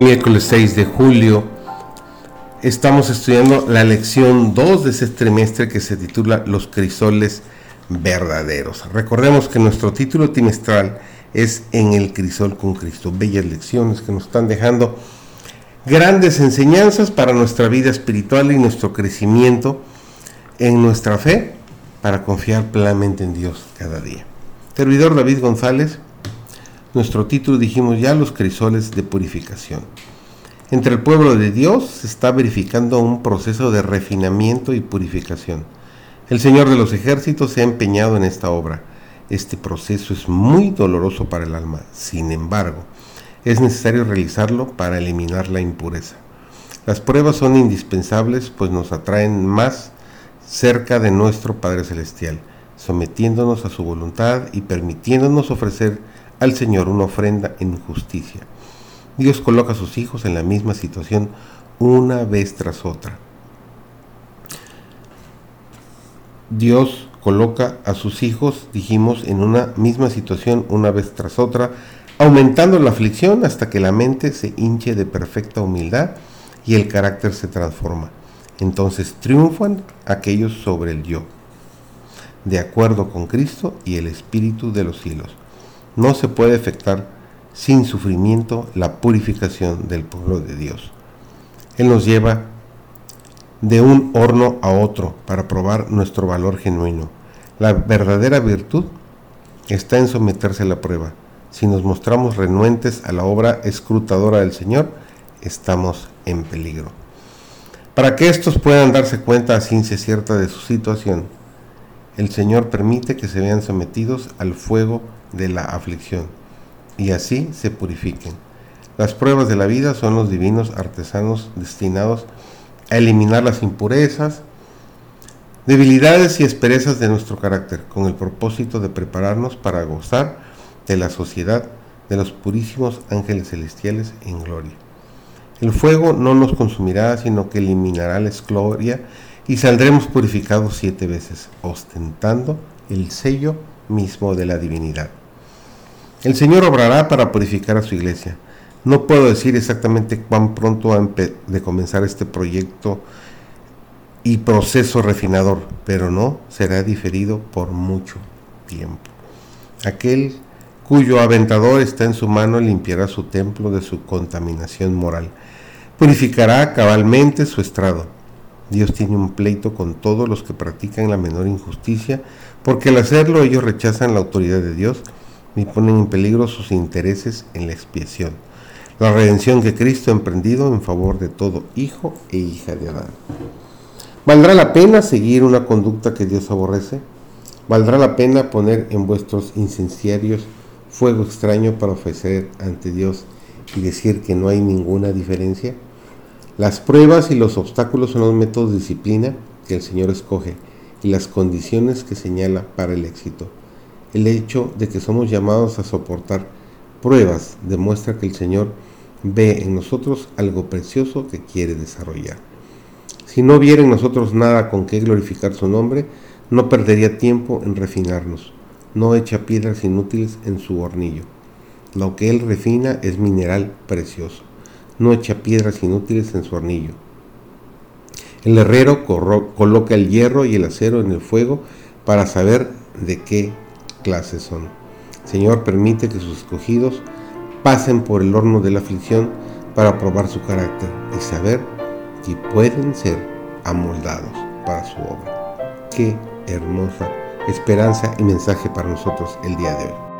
miércoles 6 de julio estamos estudiando la lección 2 de este trimestre que se titula Los crisoles verdaderos. Recordemos que nuestro título trimestral es En el crisol con Cristo. Bellas lecciones que nos están dejando grandes enseñanzas para nuestra vida espiritual y nuestro crecimiento en nuestra fe para confiar plenamente en Dios cada día. Servidor David González, nuestro título dijimos ya los crisoles de purificación. Entre el pueblo de Dios se está verificando un proceso de refinamiento y purificación. El Señor de los ejércitos se ha empeñado en esta obra. Este proceso es muy doloroso para el alma. Sin embargo, es necesario realizarlo para eliminar la impureza. Las pruebas son indispensables pues nos atraen más cerca de nuestro Padre Celestial, sometiéndonos a su voluntad y permitiéndonos ofrecer al Señor una ofrenda en justicia. Dios coloca a sus hijos en la misma situación una vez tras otra. Dios coloca a sus hijos, dijimos, en una misma situación una vez tras otra, aumentando la aflicción hasta que la mente se hinche de perfecta humildad y el carácter se transforma. Entonces triunfan aquellos sobre el yo, de acuerdo con Cristo y el Espíritu de los cielos no se puede efectuar sin sufrimiento la purificación del pueblo de Dios. Él nos lleva de un horno a otro para probar nuestro valor genuino. La verdadera virtud está en someterse a la prueba. Si nos mostramos renuentes a la obra escrutadora del Señor, estamos en peligro. Para que estos puedan darse cuenta a ciencia cierta de su situación, el Señor permite que se vean sometidos al fuego de la aflicción y así se purifiquen. Las pruebas de la vida son los divinos artesanos destinados a eliminar las impurezas, debilidades y asperezas de nuestro carácter, con el propósito de prepararnos para gozar de la sociedad de los purísimos ángeles celestiales en gloria. El fuego no nos consumirá, sino que eliminará la escloria y saldremos purificados siete veces, ostentando el sello mismo de la divinidad. El Señor obrará para purificar a su iglesia. No puedo decir exactamente cuán pronto ha de comenzar este proyecto y proceso refinador, pero no será diferido por mucho tiempo. Aquel cuyo aventador está en su mano limpiará su templo de su contaminación moral, purificará cabalmente su estrado. Dios tiene un pleito con todos los que practican la menor injusticia, porque al hacerlo ellos rechazan la autoridad de Dios ni ponen en peligro sus intereses en la expiación, la redención que Cristo ha emprendido en favor de todo hijo e hija de Adán. ¿Valdrá la pena seguir una conducta que Dios aborrece? ¿Valdrá la pena poner en vuestros incenciarios fuego extraño para ofrecer ante Dios y decir que no hay ninguna diferencia? Las pruebas y los obstáculos son los métodos de disciplina que el Señor escoge y las condiciones que señala para el éxito. El hecho de que somos llamados a soportar pruebas demuestra que el Señor ve en nosotros algo precioso que quiere desarrollar. Si no viera en nosotros nada con que glorificar su nombre, no perdería tiempo en refinarnos. No echa piedras inútiles en su hornillo. Lo que Él refina es mineral precioso. No echa piedras inútiles en su hornillo. El herrero coloca el hierro y el acero en el fuego para saber de qué clases son. Señor, permite que sus escogidos pasen por el horno de la aflicción para probar su carácter y saber que pueden ser amoldados para su obra. Qué hermosa esperanza y mensaje para nosotros el día de hoy.